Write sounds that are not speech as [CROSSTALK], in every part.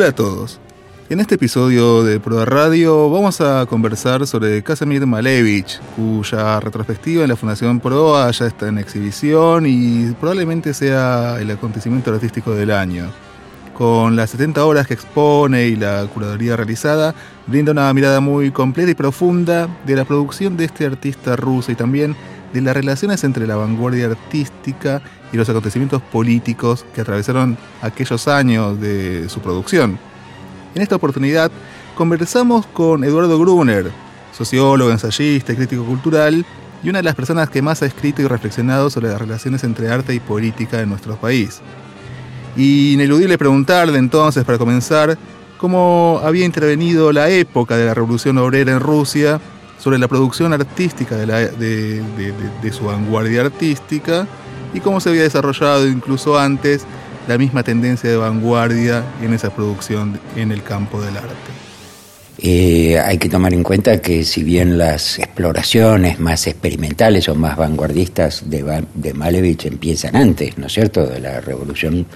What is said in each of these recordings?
Hola a todos. En este episodio de Proa Radio vamos a conversar sobre Casimir Malevich, cuya retrospectiva en la Fundación Proa ya está en exhibición y probablemente sea el acontecimiento artístico del año. Con las 70 horas que expone y la curaduría realizada, brinda una mirada muy completa y profunda de la producción de este artista ruso y también de las relaciones entre la vanguardia artística y los acontecimientos políticos que atravesaron aquellos años de su producción. En esta oportunidad conversamos con Eduardo Gruner, sociólogo, ensayista y crítico cultural, y una de las personas que más ha escrito y reflexionado sobre las relaciones entre arte y política en nuestro país. Y ineludible preguntarle entonces, para comenzar, cómo había intervenido la época de la Revolución Obrera en Rusia sobre la producción artística de, de su vanguardia artística y cómo se había desarrollado incluso antes la misma tendencia de vanguardia en esa producción en el campo del arte. Eh, hay que tomar en cuenta que si bien las exploraciones más experimentales o más vanguardistas de, de Malevich empiezan antes, ¿no es cierto?, de la revolución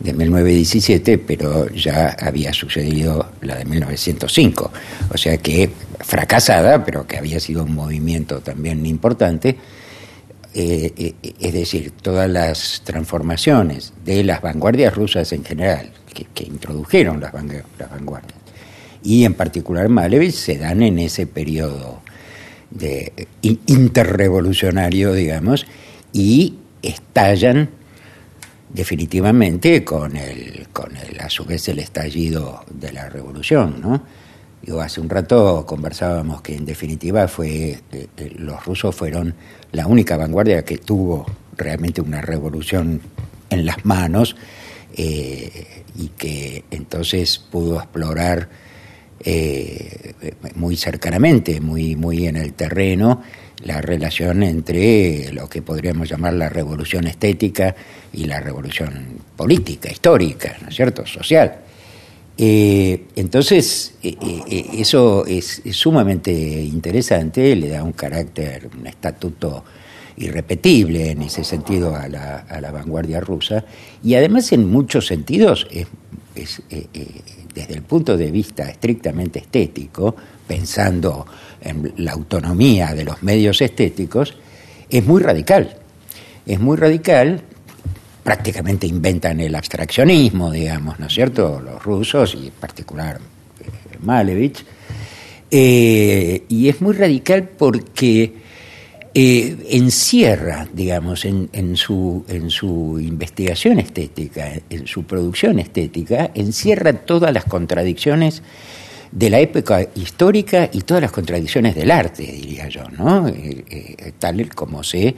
de 1917, pero ya había sucedido la de 1905. O sea que fracasada, pero que había sido un movimiento también importante, eh, eh, es decir, todas las transformaciones de las vanguardias rusas en general, que, introdujeron las, vanguardias, y en particular Malevich, se dan en ese periodo de, interrevolucionario, digamos, y estallan definitivamente con el, con el, a su vez, el estallido de la revolución, ¿no? hace un rato conversábamos que en definitiva fue eh, eh, los rusos fueron la única vanguardia que tuvo realmente una revolución en las manos eh, y que entonces pudo explorar muy cercanamente, muy, muy en el terreno, la relación entre lo que podríamos llamar la revolución estética y la revolución política, histórica, ¿no es cierto?, social. Eh, entonces, eh, eh, eso es, sumamente interesante, le da un carácter, un estatuto irrepetible en ese sentido a la, vanguardia rusa, y además en muchos sentidos, es, desde el punto de vista estrictamente estético, pensando en la autonomía de los medios estéticos, es muy radical. Es muy radical prácticamente inventan el abstraccionismo, digamos, ¿no es cierto? Los rusos y en particular eh, Malevich. Eh, y es muy radical porque eh, encierra, digamos, en, su, investigación estética, en su producción estética, encierra todas las contradicciones de la época histórica y todas las contradicciones del arte, diría yo, ¿no? tal como se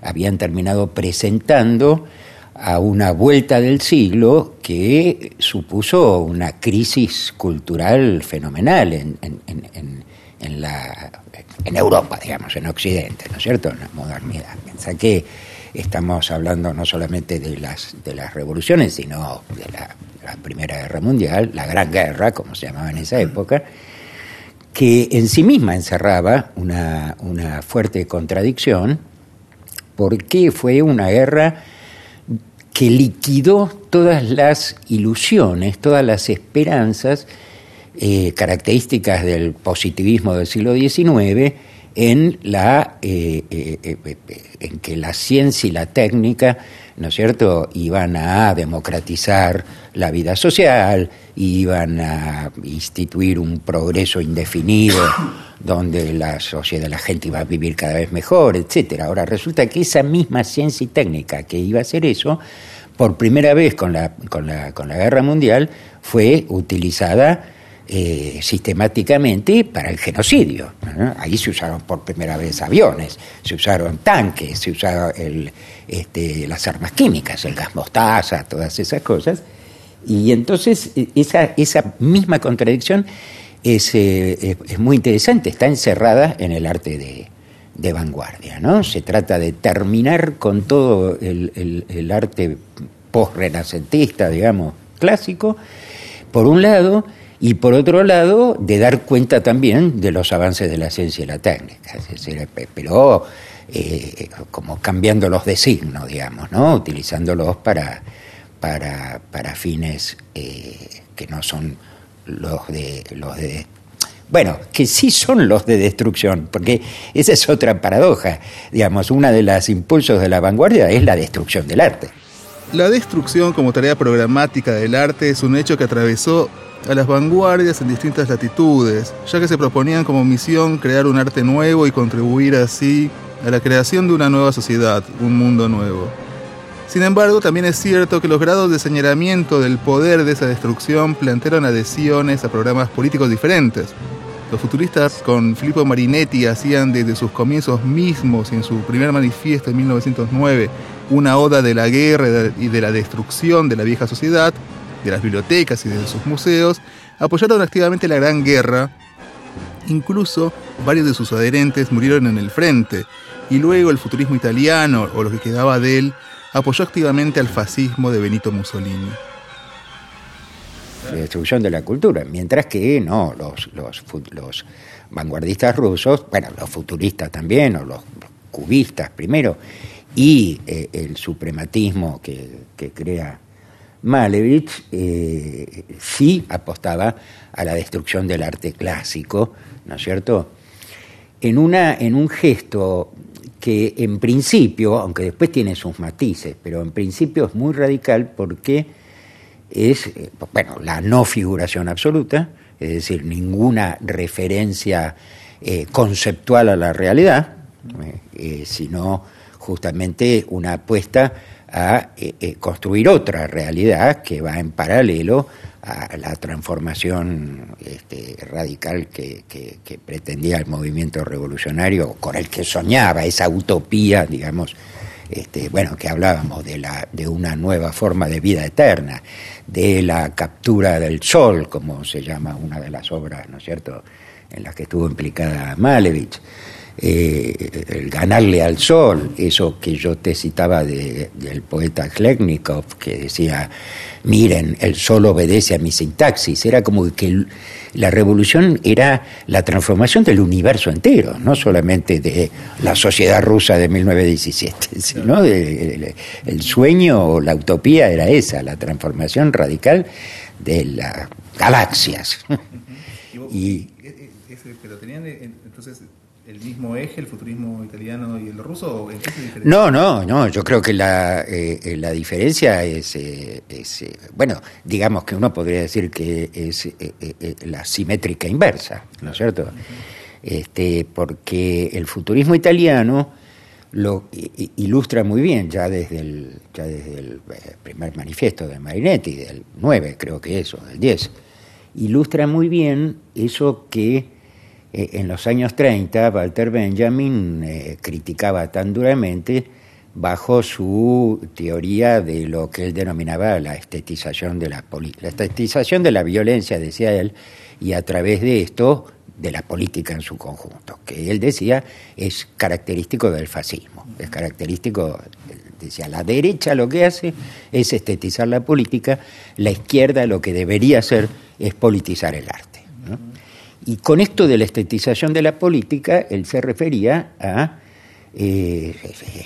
habían terminado presentando a una vuelta del siglo que supuso una crisis cultural fenomenal en, en, la, en Europa, digamos, en Occidente, ¿no es cierto?, en la modernidad. Piensa que estamos hablando no solamente de las, de las revoluciones, sino de la, Primera Guerra Mundial, la Gran Guerra, como se llamaba en esa época, que en sí misma encerraba una, una fuerte contradicción, porque fue una guerra que liquidó todas las ilusiones, todas las esperanzas eh, características del positivismo del siglo XIX en, la, eh, eh, en que la ciencia y la técnica, ¿no es cierto?, iban a democratizar la vida social, iban a instituir un progreso indefinido [COUGHS] donde la sociedad, la gente iba a vivir cada vez mejor, etcétera. Ahora resulta que esa misma ciencia y técnica que iba a hacer eso, por primera vez con la, con la, con la guerra mundial, fue utilizada eh, sistemáticamente para el genocidio. Ahí se usaron por primera vez aviones, se usaron tanques, se usaron el, este, las armas químicas, el gas mostaza, todas esas cosas. Y entonces e, esa, esa misma contradicción eh, es, muy interesante, está encerrada en el arte de, vanguardia. ¿no? Se trata de terminar con todo el, arte post-renacentista, digamos, clásico, por un lado, y por otro lado, de dar cuenta también de los avances de la ciencia y la técnica, pero eh, como cambiando los designos, digamos, ¿no? utilizándolos para, para, para fines eh, que no son los de los de bueno, que sí son los de destrucción, porque esa es otra paradoja. Digamos, una de los impulsos de la vanguardia es la destrucción del arte. La destrucción como tarea programática del arte es un hecho que atravesó a las vanguardias en distintas latitudes, ya que se proponían como misión crear un arte nuevo y contribuir así a la creación de una nueva sociedad, un mundo nuevo. Sin embargo, también es cierto que los grados de señalamiento del poder de esa destrucción plantearon adhesiones a programas políticos diferentes. Los futuristas con Filippo Marinetti hacían desde sus comienzos mismos en su primer manifiesto en 1909 una oda de la guerra y de la destrucción de la vieja sociedad, de las bibliotecas y de sus museos, apoyaron activamente la Gran Guerra. Incluso varios de sus adherentes murieron en el frente, y luego el futurismo italiano, o lo que quedaba de él, apoyó activamente al fascismo de Benito Mussolini. La destrucción de la cultura, mientras que no, los, los, vanguardistas rusos, bueno, los futuristas también, o los cubistas primero, y eh, el suprematismo que, crea Malevich eh, sí apostaba a la destrucción del arte clásico, ¿no es cierto? En, una, en un gesto que en principio, aunque después tiene sus matices, pero en principio es muy radical porque es, eh, bueno, la no figuración absoluta, es decir, ninguna referencia conceptual a la realidad, sino justamente una apuesta a construir otra realidad que va en paralelo a la transformación este, radical que, pretendía el movimiento revolucionario, con el que soñaba, esa utopía, digamos, este, bueno, que hablábamos de, la, de una nueva forma de vida eterna, de la captura del sol, como se llama una de las obras, ¿no es cierto?, en las que estuvo implicada Malevich. Eh, el ganarle al sol, eso que yo te citaba del poeta Kleknikov, que decía, miren, el sol obedece a mi sintaxis, era como que la revolución era la transformación del universo entero, no solamente de la sociedad rusa de 1917, [LAUGHS] sino de, el sueño o la utopía era esa, la transformación radical de las galaxias. [LAUGHS] y, pero tenían entonces el mismo eje, el futurismo italiano y el ruso? no, no, no, yo creo que la, eh, eh, la diferencia es, eh, es bueno, digamos que uno podría decir que es la simétrica inversa, ¿no es cierto? este, porque el futurismo italiano lo ilustra muy bien ya desde el, ya desde el primer manifiesto de Marinetti, del 9 creo que eso, del 10, ilustra muy bien eso que eh, en los años 30 Walter Benjamin eh, criticaba tan duramente bajo su teoría de lo que él denominaba la estetización de la la estetización de la violencia, decía él, y a través de esto de la política en su conjunto, que él decía es característico del fascismo, es característico, decía, la derecha lo que hace es estetizar la política, la izquierda lo que debería hacer es politizar el arte. Y con esto de la estetización de la política, él se refería a, eh,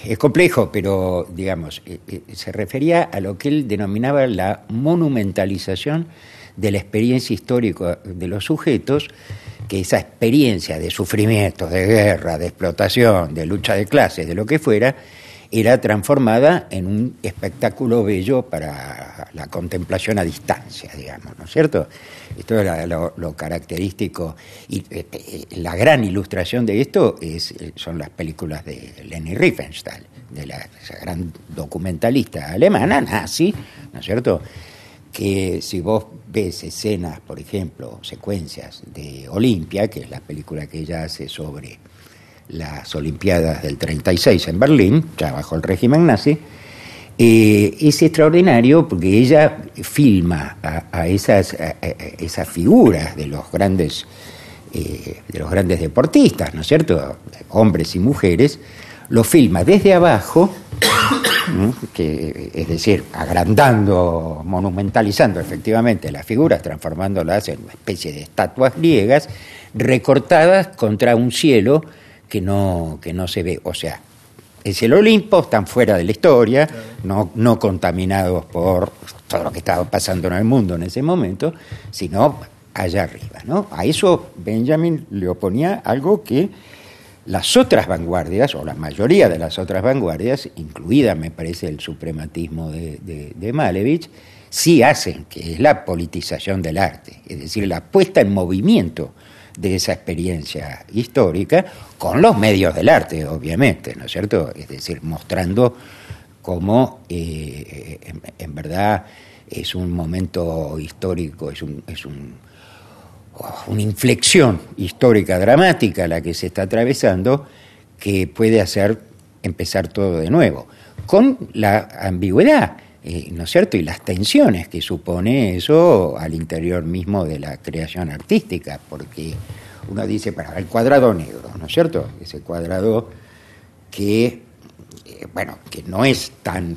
es complejo, pero digamos, eh, eh, se refería a lo que él denominaba la monumentalización de la experiencia histórica de los sujetos, que esa experiencia de sufrimiento, de guerra, de explotación, de lucha de clases, de lo que fuera, era transformada en un espectáculo bello para la contemplación a distancia, digamos, ¿no es cierto? Esto era lo, característico. Y eh, eh, la gran ilustración de esto es, eh, son las películas de Leni Riefenstahl, de la gran documentalista alemana, nazi, ¿no es cierto? Que si vos ves escenas, por ejemplo, secuencias de Olimpia, que es la película que ella hace sobre las Olimpiadas del 36 en Berlín, ya bajo el régimen nazi, eh, es extraordinario porque ella filma a, esas, esas figuras de los grandes eh, de los grandes deportistas, ¿no es cierto? Hombres y mujeres, lo filma desde abajo, que, es decir, agrandando, monumentalizando efectivamente las figuras, transformándolas en una especie de estatuas griegas, recortadas contra un cielo que no, que no se ve. O sea, es el Olimpo, están fuera de la historia, no, no contaminados por todo lo que estaba pasando en el mundo en ese momento, sino allá arriba. ¿no? A eso Benjamin le oponía algo que las otras vanguardias, o la mayoría de las otras vanguardias, incluida me parece el suprematismo de, de, Malevich, sí hacen, que es la politización del arte, es decir, la puesta en movimiento de esa experiencia histórica con los medios del arte, obviamente, ¿no es cierto? Es decir, mostrando cómo eh, en, verdad es un momento histórico, es un, es un una inflexión histórica dramática la que se está atravesando que puede hacer empezar todo de nuevo, con la ambigüedad, eh, ¿no es cierto? Y las tensiones que supone eso al interior mismo de la creación artística, porque uno dice, para el cuadrado negro, ¿no es cierto? Ese cuadrado que, eh, bueno, que no es tan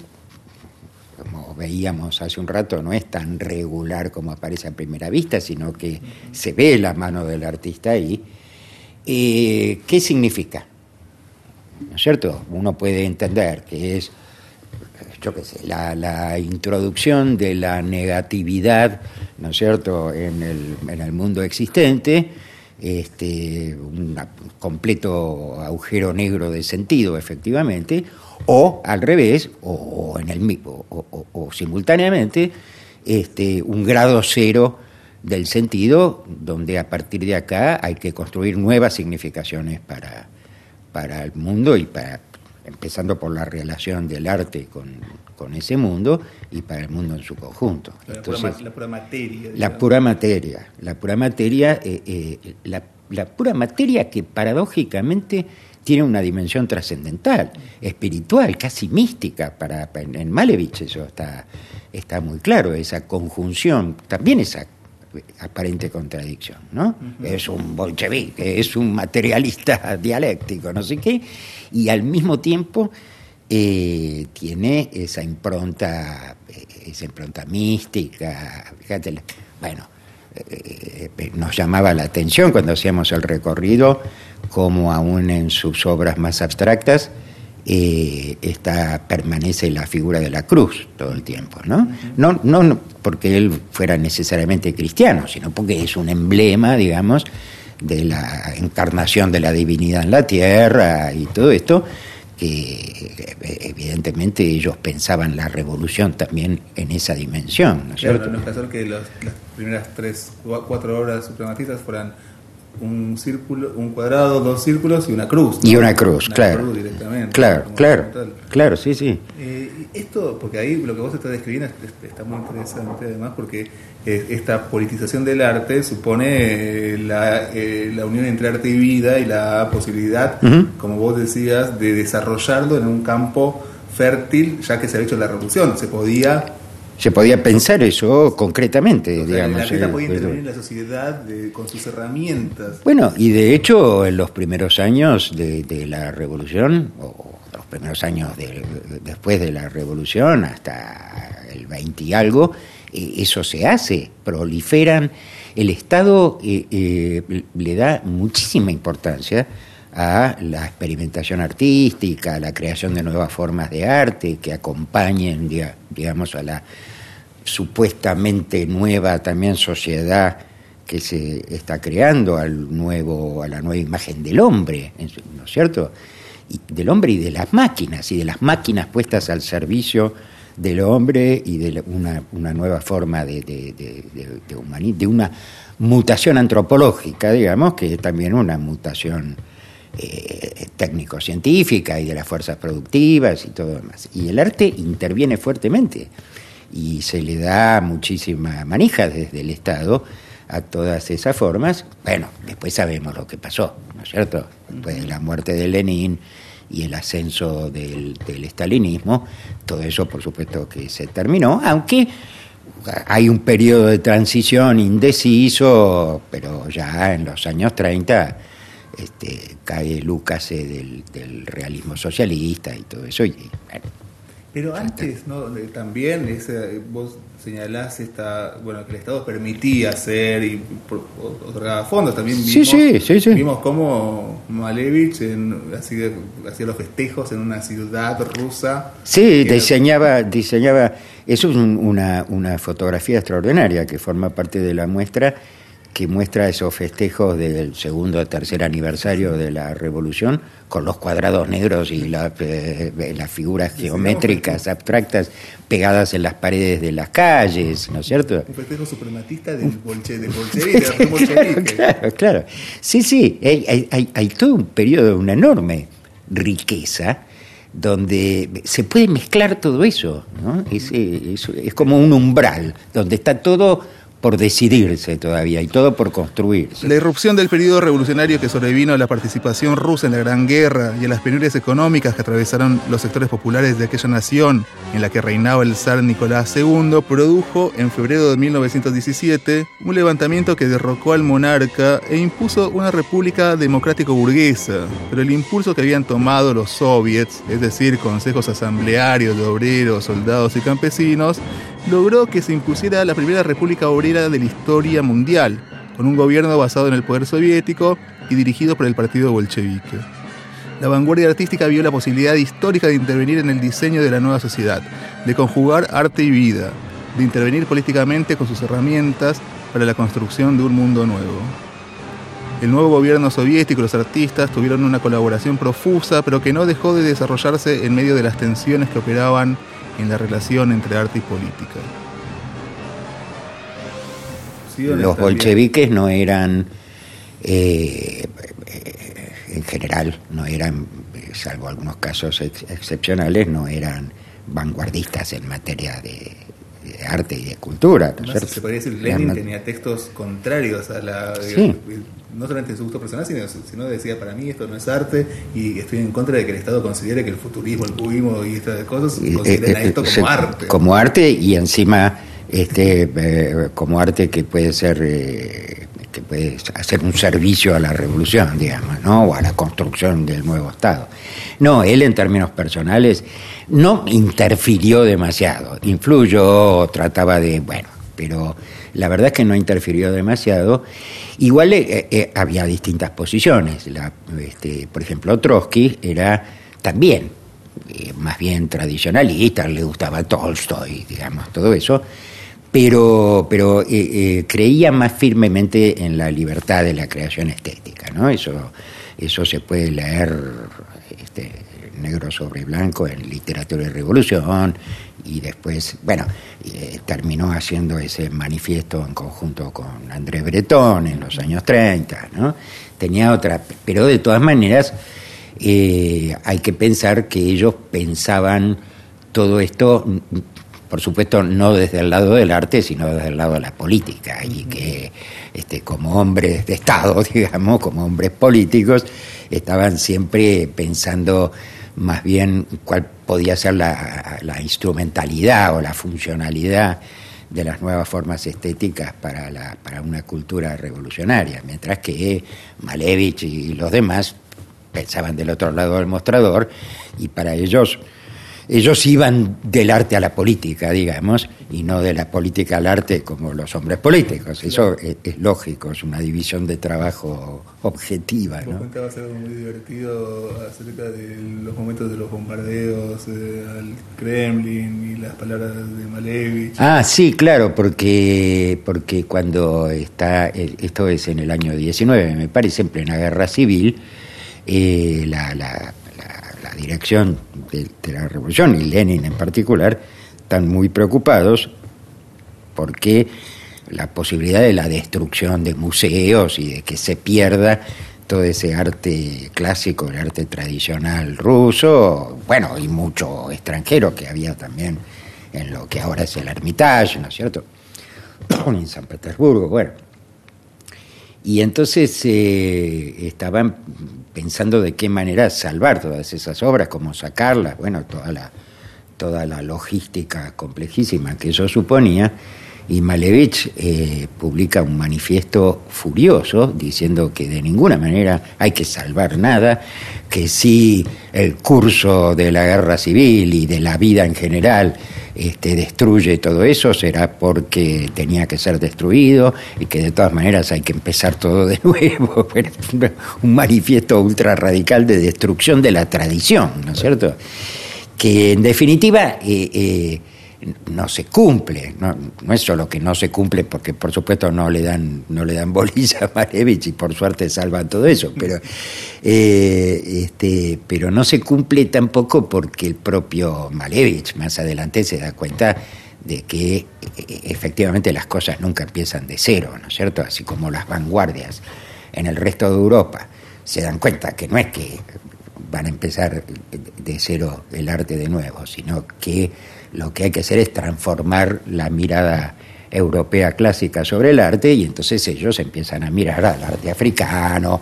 como veíamos hace un rato, no es tan regular como aparece a primera vista, sino que se ve la mano del artista ahí. Eh, ¿Qué significa? ¿No es cierto? Uno puede entender que es, yo qué sé, la, introducción de la negatividad, ¿no es cierto?, en el, en el mundo existente, este, un completo agujero negro de sentido, efectivamente, o al revés, o, en el o, o, simultáneamente, este, un grado cero del sentido, donde a partir de acá hay que construir nuevas significaciones para el mundo y para empezando por la relación del arte con, con ese mundo y para el mundo en su conjunto. La, pura, materia. La pura materia, la pura materia, eh, eh, la, la pura materia que paradójicamente tiene una dimensión trascendental, espiritual, casi mística. Para, en Malevich eso está, está muy claro, esa conjunción, también esa aparente contradicción, ¿no? Es un bolchevique, es un materialista [LAUGHS] dialéctico, no sé qué, y al mismo tiempo eh, tiene esa impronta, eh, esa impronta mística, fíjate, bueno, eh, nos llamaba la atención cuando hacíamos el recorrido, como aún en sus obras más abstractas, eh, está, permanece la figura de la cruz todo el tiempo, ¿no? ¿no? No porque él fuera necesariamente cristiano, sino porque es un emblema, digamos, de la encarnación de la divinidad en la tierra y todo esto, que evidentemente ellos pensaban la revolución también en esa dimensión. ¿no es cierto? no es que las primeras tres, cuatro obras suprematistas fueran un círculo, un cuadrado, dos círculos y una cruz. Y una cruz, claro. directamente. Claro, claro. Claro, sí, sí. Eh, esto, porque ahí lo que vos estás describiendo está muy interesante además porque eh, esta politización del arte supone eh, la, la, unión entre arte y vida y la posibilidad, como vos decías, de desarrollarlo en un campo fértil, ya que se ha hecho la revolución. Se podía se podía pensar eso concretamente, digamos. La podía intervenir en la sociedad con sus herramientas. Bueno, y de hecho, en los primeros años de, la revolución, o los primeros años después de la revolución, hasta el 20 y algo, eh, eso se hace, proliferan. El Estado eh, eh, le da muchísima importancia a la experimentación artística, a la creación de nuevas formas de arte que acompañen, digamos, a la supuestamente nueva también sociedad que se está creando al nuevo, a la nueva imagen del hombre, ¿no es cierto? Del hombre y de las máquinas, y de las máquinas puestas al servicio del hombre y de una, nueva forma de, de, de, de, de una mutación antropológica, digamos, que es también una mutación eh, técnico-científica y de las fuerzas productivas y todo demás. Y el arte interviene fuertemente y se le da muchísima manija desde el Estado a todas esas formas. Bueno, después sabemos lo que pasó, ¿no es cierto? Después de la muerte de Lenin y el ascenso del, del estalinismo, todo eso por supuesto que se terminó, aunque hay un periodo de transición indeciso, pero ya en los años 30 este, cae Lucas del, del, realismo socialista y todo eso. Y, Pero antes, ¿no? También ese, vos señalás esta, bueno, que el Estado permitía hacer y otorgaba fondos. También vimos, sí, sí, sí, vimos cómo Malevich hacía los festejos en una ciudad rusa. Sí, diseñaba, diseñaba, eso es una, una fotografía extraordinaria que forma parte de la muestra que muestra esos festejos del segundo o tercer aniversario de la revolución con los cuadrados negros y eh, las figuras geométricas abstractas pegadas en las paredes de las calles, ¿no es cierto? Un festejo suprematista del, [LAUGHS] [LAUGHS] bolchevique, claro, claro. Sí, sí, hay, todo un periodo, una enorme riqueza donde se puede mezclar todo eso, ¿no? es como un umbral, donde está todo por decidirse todavía y todo por construirse. La irrupción del periodo revolucionario que sobrevino a la participación rusa en la Gran Guerra y a las penurias económicas que atravesaron los sectores populares de aquella nación en la que reinaba el zar Nicolás II produjo en febrero de 1917 un levantamiento que derrocó al monarca e impuso una república democrático burguesa. Pero el impulso que habían tomado los soviets, es decir, consejos asamblearios de obreros, soldados y campesinos, logró que se impusiera la primera república obrera de la historia mundial, con un gobierno basado en el poder soviético y dirigido por el partido bolchevique. La vanguardia artística vio la posibilidad histórica de intervenir en el diseño de la nueva sociedad, de conjugar arte y vida, de intervenir políticamente con sus herramientas para la construcción de un mundo nuevo. El nuevo gobierno soviético y los artistas tuvieron una colaboración profusa, pero que no dejó de desarrollarse en medio de las tensiones que operaban en la relación entre arte y política. Los bolcheviques no eran, eh, en general, no eran, salvo algunos casos excepcionales, no eran vanguardistas en materia de, arte y de cultura. ¿no se podría decir que Lenin tenía textos contrarios a la no solamente su gusto personal, sino, sino decía, para mí esto no es arte y estoy en contra de que el Estado considere que el futurismo, el cubismo y estas cosas consideren eh, esto como arte. Como arte y encima este eh, como arte que puede ser eh, que puede hacer un servicio a la revolución, digamos, ¿no? o a la construcción del nuevo Estado. No, él en términos personales no interfirió demasiado, influyó, trataba de, bueno, pero la verdad es que no interfirió demasiado. Igual eh, eh, había distintas posiciones. Este, por ejemplo, Trotsky era también eh, más bien tradicionalista, le gustaba Tolstoy, digamos, todo eso, pero, pero creía más firmemente en la libertad de la creación estética. ¿no? Eso, eso se puede leer este, negro sobre blanco en Literatura y Revolución, y después, bueno, eh, terminó haciendo ese manifiesto en conjunto con Andrés Bretón en los años 30, ¿no? Tenía otra, pero de todas maneras eh, hay que pensar que ellos pensaban todo esto, por supuesto, no desde el lado del arte, sino desde el lado de la política, y que este, como hombres de Estado, [LAUGHS] digamos, como hombres políticos, estaban siempre pensando más bien cuál podía ser la, instrumentalidad o la funcionalidad de las nuevas formas estéticas para, la, para una cultura revolucionaria, mientras que Malevich y los demás pensaban del otro lado del mostrador y para ellos ellos iban del arte a la política, digamos, y no de la política al arte como los hombres políticos. Eso es, lógico, es una división de trabajo objetiva. ¿no? contabas algo muy divertido acerca de los momentos de los bombardeos eh, al Kremlin y las palabras de Malevich. Ah, sí, claro, porque, porque cuando está, esto es en el año 19, me parece, en plena guerra civil, eh, la, la la dirección de, la revolución y Lenin en particular están muy preocupados porque la posibilidad de la destrucción de museos y de que se pierda todo ese arte clásico, el arte tradicional ruso, bueno, y mucho extranjero que había también en lo que ahora es el Hermitage, ¿no es cierto? [COUGHS] en San Petersburgo, bueno. Y entonces eh, estaban pensando de qué manera salvar todas esas obras, cómo sacarlas, bueno, toda la, toda la logística complejísima que eso suponía, y Malevich eh, publica un manifiesto furioso diciendo que de ninguna manera hay que salvar nada, que si el curso de la guerra civil y de la vida en general este, destruye todo eso, será porque tenía que ser destruido y que de todas maneras hay que empezar todo de [LAUGHS] nuevo. un manifiesto ultra radical de destrucción de la tradición, ¿no es cierto? Que en definitiva... Eh, eh, no se cumple. No, no, es solo que no se cumple porque por supuesto no le dan, no le dan [LAUGHS] bolilla a Malevich y por suerte salvan todo eso, pero, eh, este, pero no se cumple tampoco porque el propio Malevich más adelante se da cuenta de que e, e, efectivamente las cosas nunca empiezan de cero, ¿no es cierto? Así como las vanguardias en el resto de Europa se dan cuenta que no es que van a empezar de cero el arte de nuevo, sino que lo que hay que hacer es transformar la mirada europea clásica sobre el arte y entonces ellos empiezan a mirar al arte africano,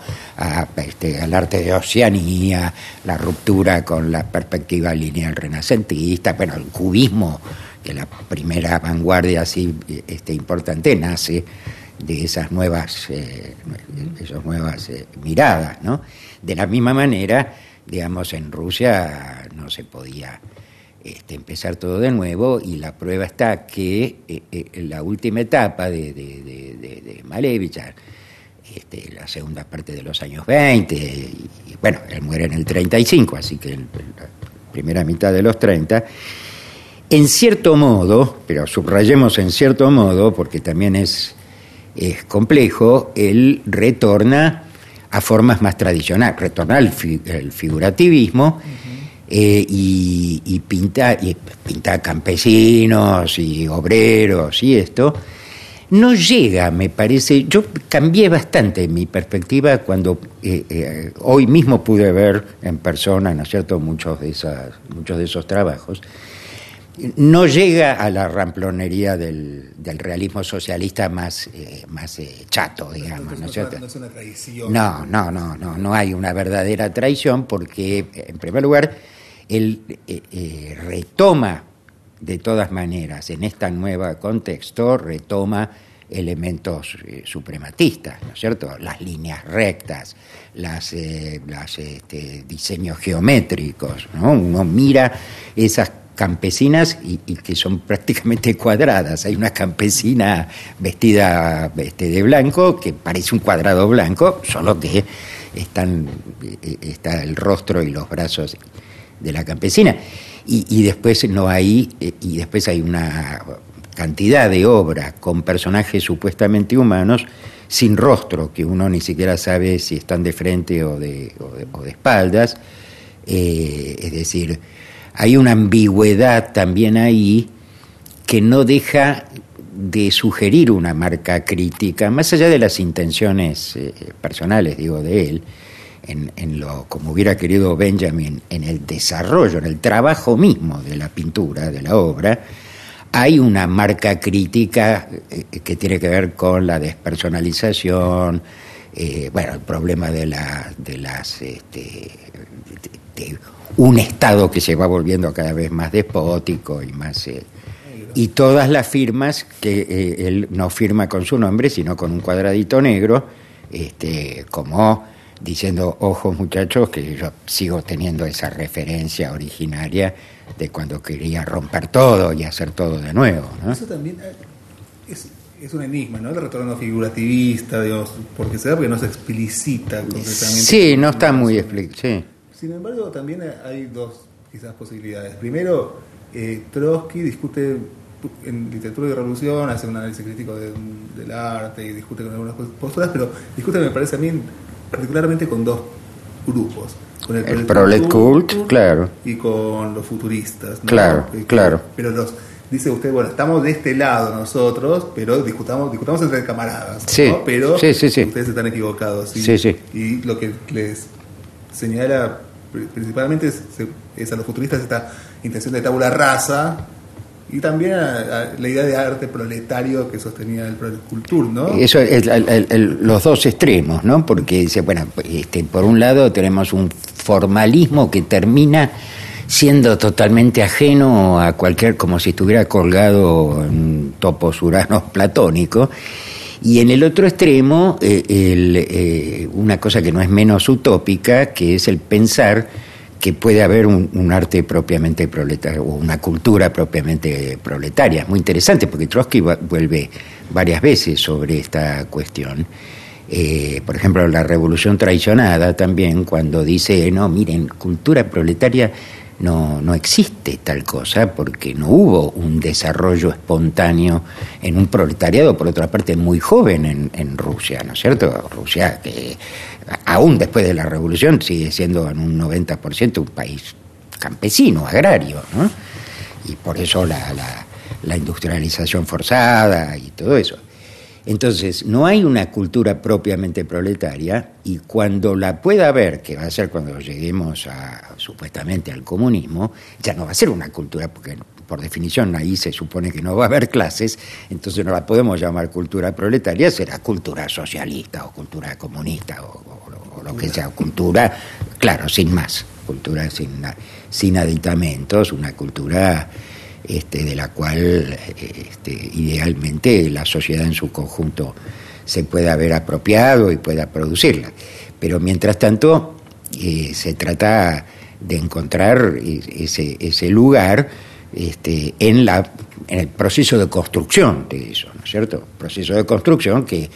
este, al arte de Oceanía, la ruptura con la perspectiva lineal renacentista, bueno, el cubismo, que la primera vanguardia así este, importante nace de esas nuevas, eh, esas nuevas eh, miradas, ¿no? De la misma manera, digamos, en Rusia no se podía este, empezar todo de nuevo y la prueba está que eh, eh, la última etapa de, de, de, Malevich, este, la segunda parte de los años 20, y, bueno, él muere en el 35, así que en la primera mitad de los 30, en cierto modo, pero subrayemos en cierto modo, porque también es, es complejo, él retorna a formas más tradicionales, retorna al, figurativismo. Eh, y, pinta, y pinta campesinos y obreros y esto, no llega, me parece, yo cambié bastante mi perspectiva cuando eh, eh, hoy mismo pude ver en persona, ¿no es cierto?, muchos de, esas, muchos de esos trabajos. No llega a la ramplonería del, realismo socialista más, más chato, digamos, ¿no es cierto? No, no, no, no, no hay una verdadera traición porque, en primer lugar, él eh, eh, retoma de todas maneras en este nuevo contexto, retoma elementos eh, suprematistas, ¿no es cierto? Las líneas rectas, las, este, diseños geométricos, ¿no? Uno mira esas campesinas y, que son prácticamente cuadradas. Hay una campesina vestida este, de blanco que parece un cuadrado blanco, solo que están, está el rostro y los brazos de la campesina. Y, después no hay, eh, y después hay una cantidad de obras con personajes supuestamente humanos sin rostro, que uno ni siquiera sabe si están de frente o de, o de, espaldas. Eh, es decir, hay una ambigüedad también ahí que no deja de sugerir una marca crítica, más allá de las intenciones eh, personales, digo, de él, en, lo, como hubiera querido Benjamin, en el desarrollo, en el trabajo mismo de la pintura, de la obra, hay una marca crítica eh, que tiene que ver con la despersonalización, eh, bueno, el problema de, la, de las... Este, de, un Estado que se va volviendo cada vez más despótico y más... Eh, y todas las firmas que él no firma con su nombre, sino con un cuadradito negro, este, como diciendo, ojo muchachos, que yo sigo teniendo esa referencia originaria de cuando quería romper todo y hacer todo de nuevo. Eso también eh, es, un enigma, ¿no? El retorno figurativista, Dios, porque se da porque no se explicita completamente. Sí, no está muy explicado. Sin embargo, también hay dos quizás posibilidades. Primero, eh, Trotsky discute en literatura de revolución, hace un análisis crítico del arte y discute con algunas posturas, pero discute, me parece a mí, particularmente con dos grupos. Con el, prolet cult, claro. Y con los futuristas. Claro, claro. Pero los, dice usted, bueno, estamos de este lado nosotros, pero discutamos, discutamos entre camaradas. Sí, Pero sí, sí, ustedes están equivocados. Sí, sí. Y lo que les señala principalmente es, es a los futuristas esta intención de tabula rasa y también la idea de arte proletario que sostenía el Proletcultur, ¿no? Eso es los dos extremos, ¿no? Porque dice, bueno, este, por un lado tenemos un formalismo que termina siendo totalmente ajeno a cualquier, como si estuviera colgado en topos uranos [LAUGHS] platónicos. Y en el otro extremo, eh, eh, una cosa que no es menos utópica, que es el pensar que puede haber un, arte propiamente proletario o una cultura propiamente proletaria. Muy interesante porque Trotsky vuelve varias veces sobre esta cuestión. Eh, por ejemplo, la revolución traicionada también, cuando dice, no, miren, cultura proletaria no, no existe tal cosa porque no hubo un desarrollo espontáneo en un proletariado, por otra parte, muy joven en, en Rusia, ¿no es cierto? Rusia que aún después de la revolución sigue siendo en un 90% un país campesino, agrario, ¿no? Y por eso la, la, la industrialización forzada y todo eso. Entonces, no hay una cultura propiamente proletaria y cuando la pueda haber, que va a ser cuando lleguemos a, supuestamente al comunismo, ya no va a ser una cultura, porque por definición ahí se supone que no va a haber clases, entonces no la podemos llamar cultura proletaria, será cultura socialista o cultura comunista o, lo que sea, cultura, claro, sin más, cultura sin, sin aditamentos, una cultura este, de la cual este, idealmente la sociedad en su conjunto se pueda haber apropiado y pueda producirla. Pero mientras tanto eh, se trata de encontrar ese, lugar este, en, la, en el proceso de construcción de eso, ¿no es cierto? Proceso de construcción que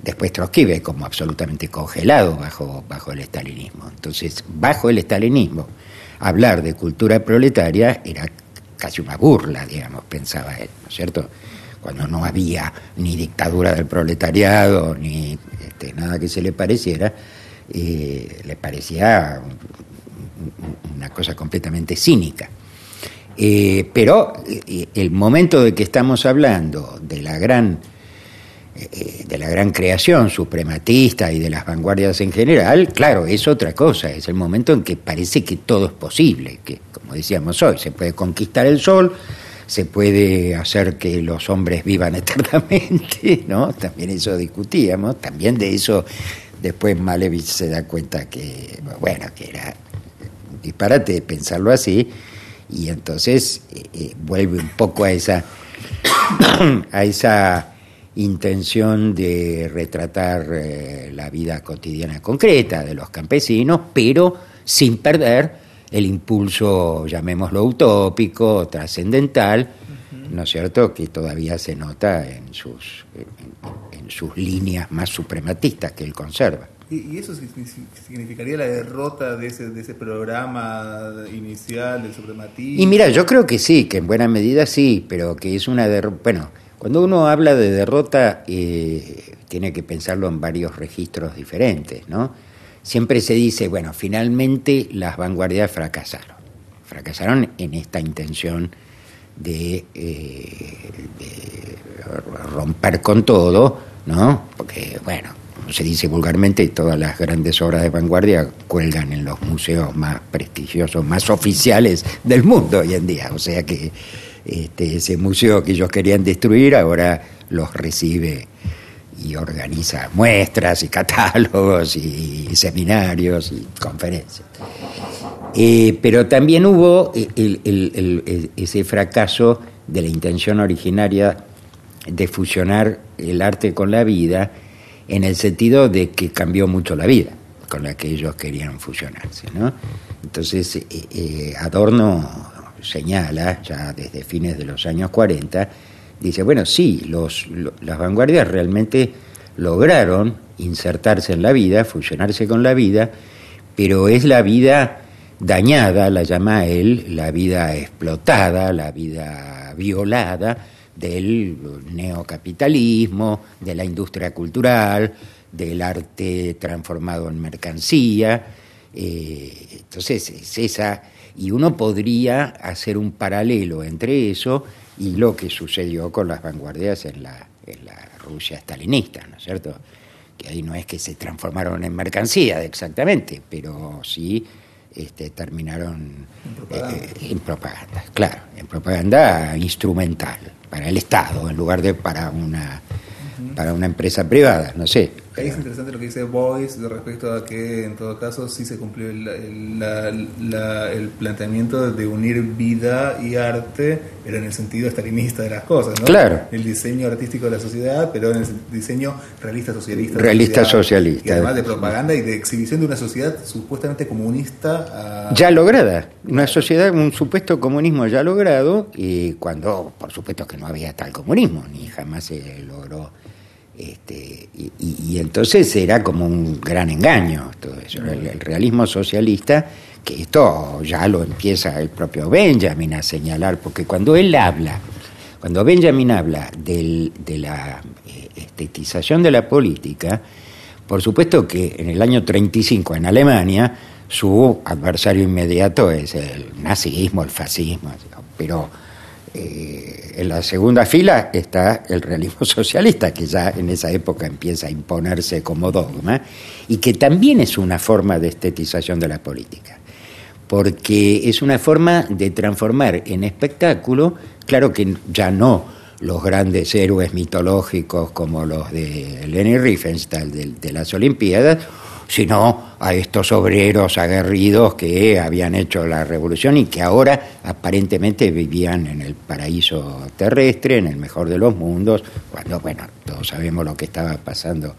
después Trotsky ve como absolutamente congelado bajo, bajo el estalinismo. Entonces, bajo el estalinismo, hablar de cultura proletaria era casi una burla, digamos, pensaba él, ¿no es cierto? Cuando no había ni dictadura del proletariado, ni este, nada que se le pareciera, eh, le parecía una cosa completamente cínica. Eh, pero eh, el momento de que estamos hablando de la gran de la gran creación suprematista y de las vanguardias en general, claro, es otra cosa, es el momento en que parece que todo es posible, que como decíamos hoy, se puede conquistar el sol, se puede hacer que los hombres vivan [LAUGHS] eternamente, ¿no? También eso discutíamos, también de eso después Malevich se da cuenta que, bueno, que era disparate pensarlo así, y entonces eh, eh, vuelve un poco a esa, [COUGHS] a esa intención de retratar eh, la vida cotidiana concreta de los campesinos, pero sin perder el impulso, llamémoslo utópico, trascendental, ¿no es cierto?, que todavía se nota en sus, en, sus líneas más suprematistas que él conserva. ¿Y, eso significaría la derrota de ese, de ese programa inicial del suprematismo? Y mira, yo creo que sí, que en buena medida sí, pero que es una derrota, bueno, cuando uno habla de derrota, eh, tiene que pensarlo en varios registros diferentes, ¿no? Siempre se dice, bueno, finalmente las vanguardias fracasaron. Fracasaron en esta intención de, eh, romper con todo, ¿no? Porque, bueno, como se dice vulgarmente, todas las grandes obras de vanguardia cuelgan en los museos más prestigiosos, más oficiales del mundo hoy en día. O sea que este, ese museo que ellos querían destruir ahora los recibe y organiza muestras y catálogos y seminarios y conferencias. Eh, pero también hubo ese fracaso de la intención originaria de fusionar el arte con la vida en el sentido de que cambió mucho la vida con la que ellos querían fusionarse. Entonces eh, eh, Adorno señala, ya desde fines de los años 40, dice, bueno, sí, los, las vanguardias realmente lograron insertarse en la vida, fusionarse con la vida, pero es la vida dañada, la llama él, la vida explotada, la vida violada del neocapitalismo, de la industria cultural, del arte transformado en mercancía. Eh, entonces, es esa y uno podría hacer un paralelo entre eso y lo que sucedió con las vanguardias en la, en la Rusia stalinista, ¿no es cierto? Que ahí no es que se transformaron en mercancía exactamente, pero sí este, terminaron en propaganda. claro, en propaganda instrumental para el Estado en lugar de para una, para una empresa privada, no sé. Ahí es interesante lo que dice Boyce respecto a que en todo caso sí se cumplió el, el, planteamiento de unir vida y arte, pero en el sentido estalinista de las cosas, ¿no? Claro. El diseño artístico de la sociedad, pero en el diseño realista socialista. Realista socialista. Y además de propaganda y de exhibición de una sociedad supuestamente comunista. Ya lograda. Una sociedad, un supuesto comunismo ya logrado, y cuando, por supuesto que no había tal comunismo, ni jamás se logró este, y, entonces era como un gran engaño todo eso, el, realismo socialista, que esto ya lo empieza el propio Benjamin a señalar, porque cuando él habla, cuando Benjamin habla de la eh, estetización de la política, por supuesto que en el año 35 en Alemania su adversario inmediato es el nazismo, el fascismo, pero eh, en la segunda fila está el realismo [LAUGHS] socialista, que ya en esa época empieza a imponerse como dogma, y que también es una forma de estetización de la política, porque es una forma de transformar en espectáculo, claro que ya no los grandes héroes mitológicos como los de Leni Riefenstahl de las Olimpiadas, sino a estos obreros aguerridos que habían hecho la revolución y que ahora aparentemente vivían en el paraíso terrestre, en el mejor de los mundos, cuando, bueno, todos sabemos lo que estaba pasando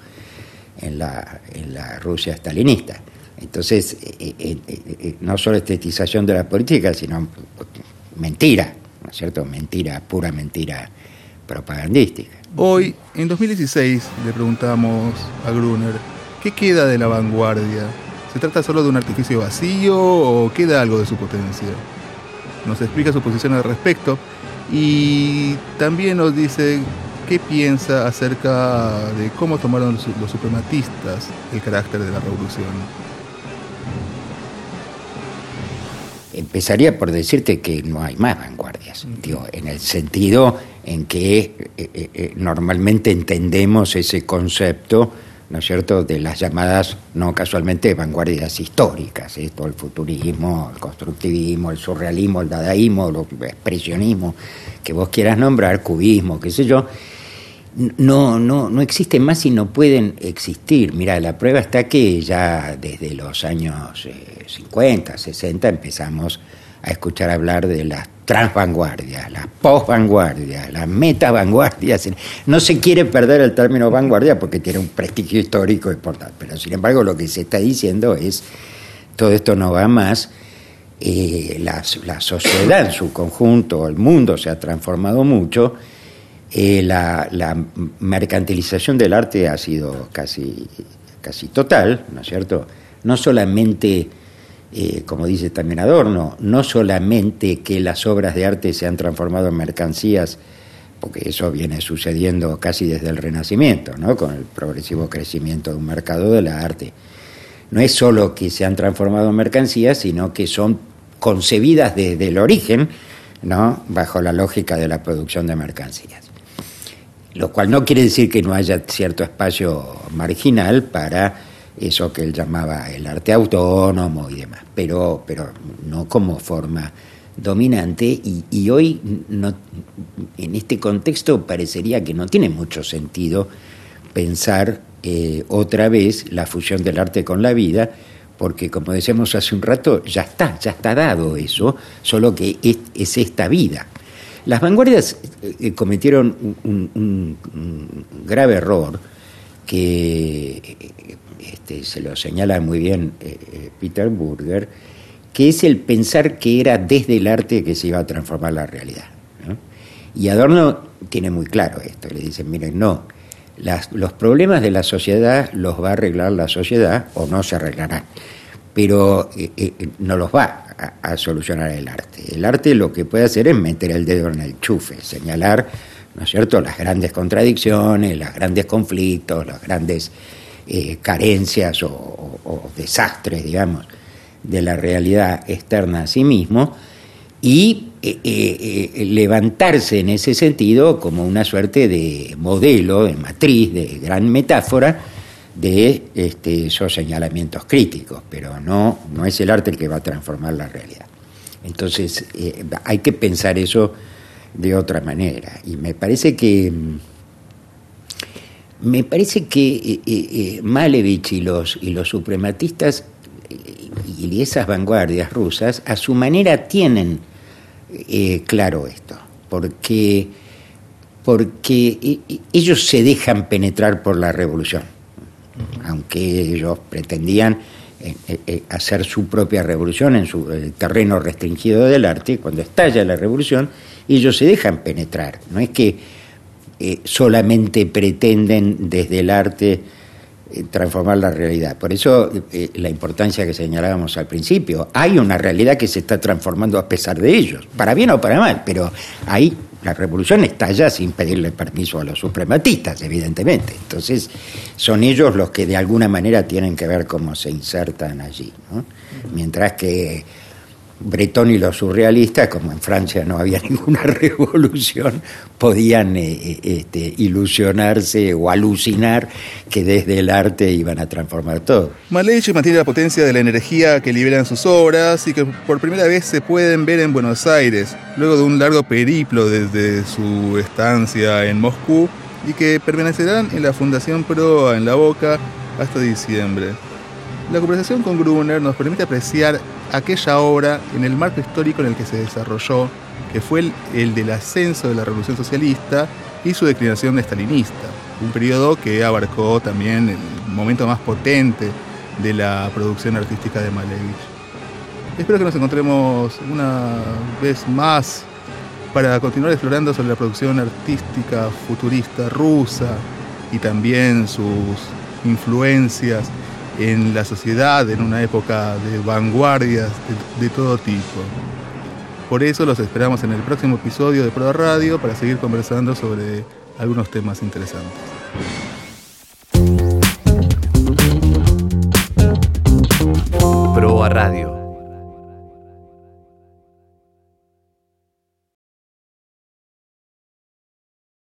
en la, en la Rusia stalinista. Entonces, eh, eh, eh, no solo estetización de la política, sino mentira, ¿no es cierto? Mentira, pura mentira propagandística. Hoy, en 2016, le preguntamos a Gruner, ¿Qué queda de la vanguardia? ¿Se trata solo de un artificio vacío o queda algo de su potencia? Nos explica su posición al respecto y también nos dice qué piensa acerca de cómo tomaron los suprematistas el carácter de la revolución. Empezaría por decirte que no hay más vanguardias, digo, en el sentido en que eh, eh, eh, normalmente entendemos ese concepto ¿no es cierto?, de las llamadas, no casualmente, vanguardias históricas, todo el futurismo, el constructivismo, el surrealismo, el dadaísmo, el expresionismo, que vos quieras nombrar, cubismo, qué sé yo, no, no, no existen más y no pueden existir. Mira, la prueba está que ya desde los años 50, eh, 60 empezamos a escuchar hablar de las transvanguardias, las posvanguardias, las metavanguardias. No se quiere perder el término vanguardia porque tiene un prestigio histórico importante, pero sin embargo lo que se está diciendo es todo esto no va más. Eh, la, sociedad en su conjunto, el mundo se ha transformado mucho, eh, la, la, mercantilización del arte ha sido casi, casi total, ¿no es cierto? No solamente eh, como dice también Adorno, no solamente que las obras de arte se han transformado en mercancías, porque eso viene sucediendo casi desde el Renacimiento, ¿no? con el progresivo crecimiento de un mercado del arte. No es solo que se han transformado en mercancías, sino que son concebidas desde el origen, ¿no? bajo la lógica de la producción de mercancías. Lo cual no quiere decir que no haya cierto espacio marginal para eso que él llamaba el arte autónomo y demás, pero, pero no como forma dominante y, hoy no, en este contexto parecería que no tiene mucho sentido pensar eh, otra vez la fusión del arte con la vida, porque como decíamos hace un rato, ya está, ya está dado eso, solo que es, esta vida. Las vanguardias eh, cometieron un, grave error que este, se lo señala muy bien eh, eh, Peter Burger, que es el pensar que era desde el arte que se iba a transformar la realidad. Y Adorno tiene muy claro esto, le dicen, miren, no, los problemas de la sociedad los va a arreglar la sociedad o no se arreglarán, pero eh, no los va a, a, solucionar el arte. El arte lo que puede hacer es meter el dedo en el chufe, señalar, ¿no es cierto?, las grandes contradicciones, los grandes conflictos, los grandes eh, carencias o, desastres, digamos, de la realidad externa a sí mismo y eh, eh, levantarse en ese sentido como una suerte de modelo, de matriz, de gran metáfora de este, esos señalamientos críticos, pero no, no es el arte el que va a transformar la realidad. Entonces hay que pensar eso de otra manera. Y me parece que Me parece que eh, eh, Malevich y los, y los suprematistas y esas vanguardias rusas a su manera tienen claro esto, porque, porque ellos se dejan penetrar por la revolución, aunque ellos pretendían hacer su propia revolución en su terreno restringido del arte, cuando estalla la revolución, ellos se dejan penetrar, no es que eh, solamente pretenden desde el arte eh, transformar la realidad. Por eso eh, la importancia que señalábamos al principio, hay una realidad que se está transformando a pesar de ellos, para bien o para mal, pero ahí la revolución está allá sin pedirle permiso a los suprematistas, evidentemente. Entonces, son ellos los que de alguna manera tienen que ver cómo se insertan allí. Mientras que Bretón y los surrealistas, como en Francia no había [LAUGHS] ninguna revolución, podían eh, eh, este, ilusionarse o alucinar que desde el arte iban a transformar todo. Malevich mantiene la potencia de la energía que liberan sus obras y que por primera vez se pueden ver en Buenos Aires, luego de un largo periplo desde su estancia en Moscú y que permanecerán en la Fundación Proa en La Boca hasta diciembre. La conversación con Gruner nos permite apreciar aquella obra en el marco histórico en el que se desarrolló, que fue el, del ascenso de la Revolución Socialista y su declinación estalinista, un periodo que abarcó también el momento más potente de la producción artística de Malevich. Espero que nos encontremos una vez más para continuar explorando sobre la producción artística futurista rusa y también sus influencias en la sociedad en una época de vanguardias de, todo tipo. Por eso los esperamos en el próximo episodio de Proa Radio para seguir conversando sobre algunos temas interesantes. Proa Radio.